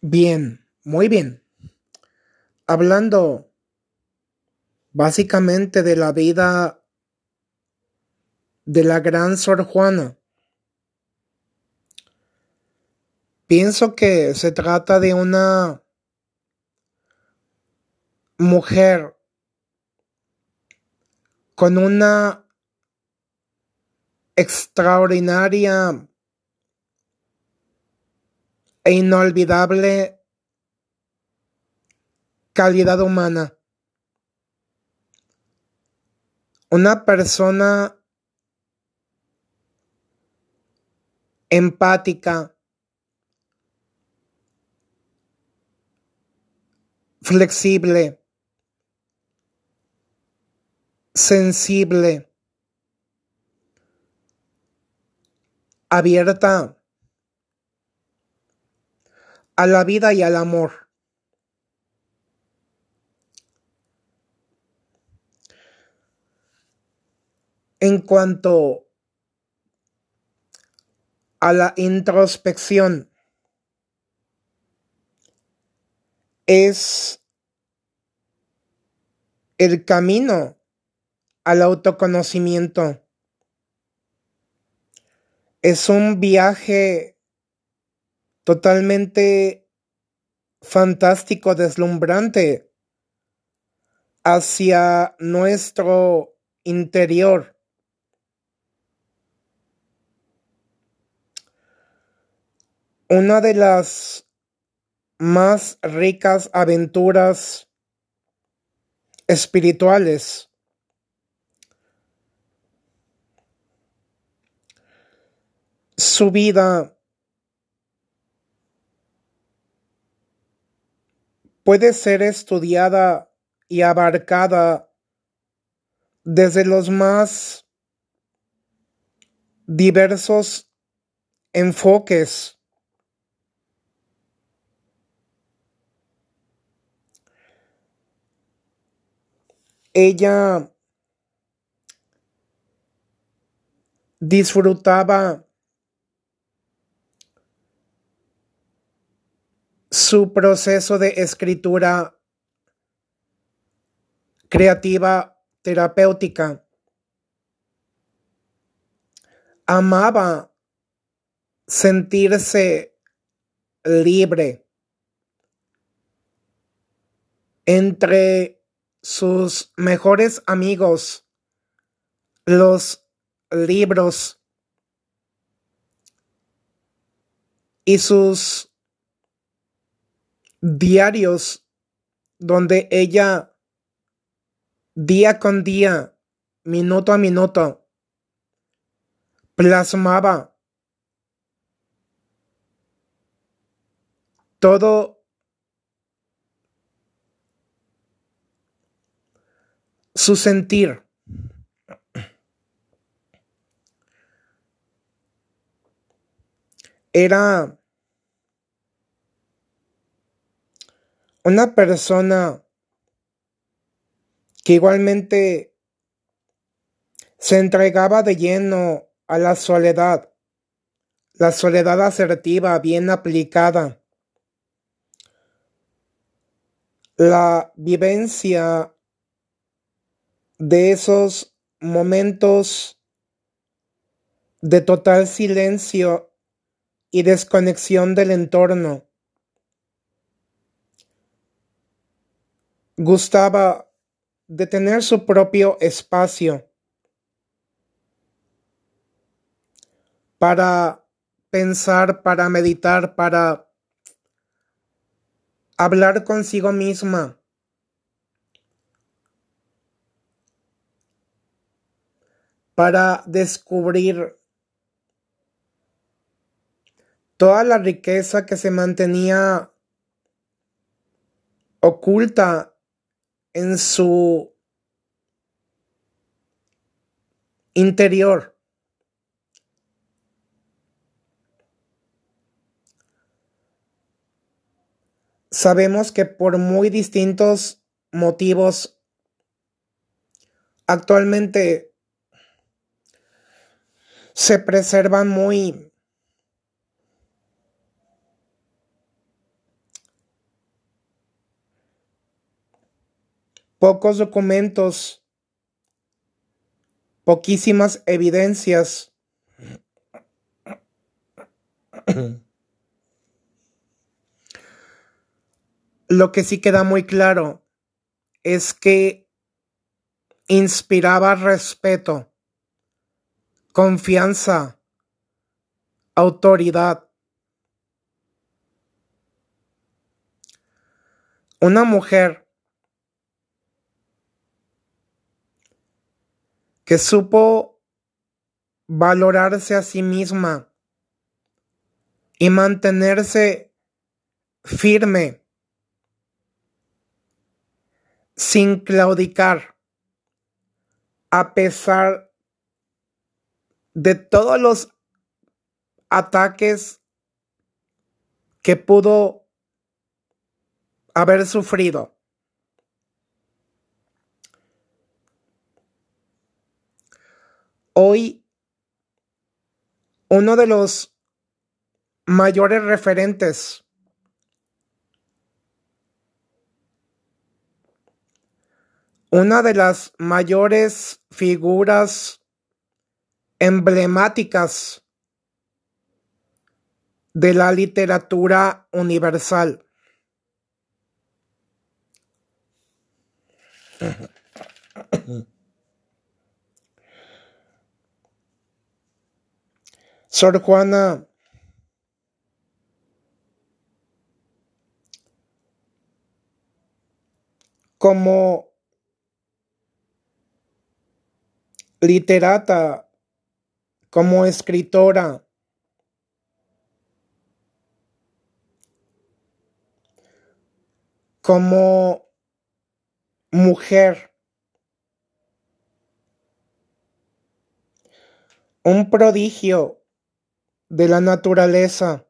Bien, muy bien. Hablando básicamente de la vida de la gran Sor Juana. Pienso que se trata de una mujer con una extraordinaria e inolvidable calidad humana. Una persona empática, flexible, sensible, abierta a la vida y al amor. En cuanto a la introspección, es el camino al autoconocimiento. Es un viaje totalmente fantástico, deslumbrante hacia nuestro interior. Una de las más ricas aventuras espirituales su vida puede ser estudiada y abarcada desde los más diversos enfoques. Ella disfrutaba su proceso de escritura creativa terapéutica. Amaba sentirse libre entre sus mejores amigos, los libros y sus diarios donde ella día con día, minuto a minuto, plasmaba todo su sentir. Era una persona que igualmente se entregaba de lleno a la soledad, la soledad asertiva, bien aplicada, la vivencia de esos momentos de total silencio y desconexión del entorno gustaba de tener su propio espacio para pensar, para meditar, para hablar consigo misma. para descubrir toda la riqueza que se mantenía oculta en su interior. Sabemos que por muy distintos motivos actualmente se preservan muy pocos documentos, poquísimas evidencias. Lo que sí queda muy claro es que inspiraba respeto, confianza, autoridad. Una mujer que supo valorarse a sí misma y mantenerse firme sin claudicar a pesar de todos los ataques que pudo haber sufrido. Hoy, uno de los mayores referentes una de las mayores figuras emblemáticas de la literatura universal. Sor Juana como literata, como escritora, como mujer, un prodigio de la naturaleza.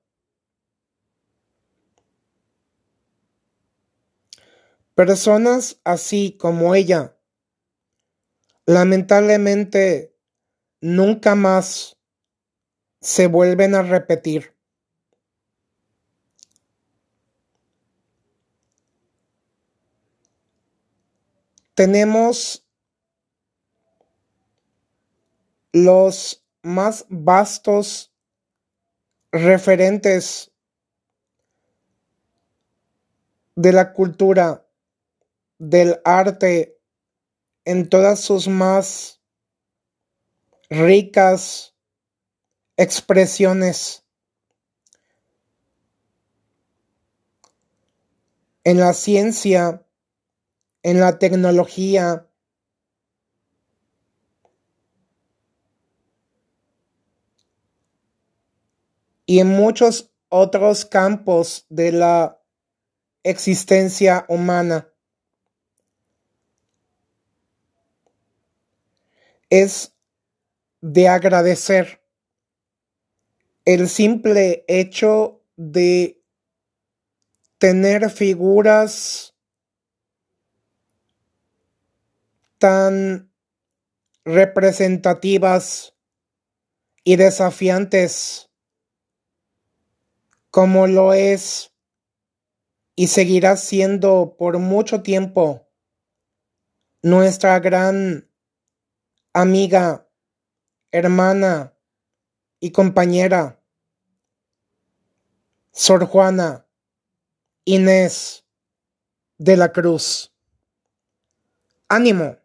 Personas así como ella lamentablemente nunca más se vuelven a repetir. Tenemos los más vastos referentes de la cultura, del arte en todas sus más ricas expresiones. En la ciencia, en la tecnología, y en muchos otros campos de la existencia humana. es de agradecer el simple hecho de tener figuras tan representativas y desafiantes como lo es y seguirá siendo por mucho tiempo nuestra gran amiga, hermana y compañera, Sor Juana Inés de la Cruz. Ánimo.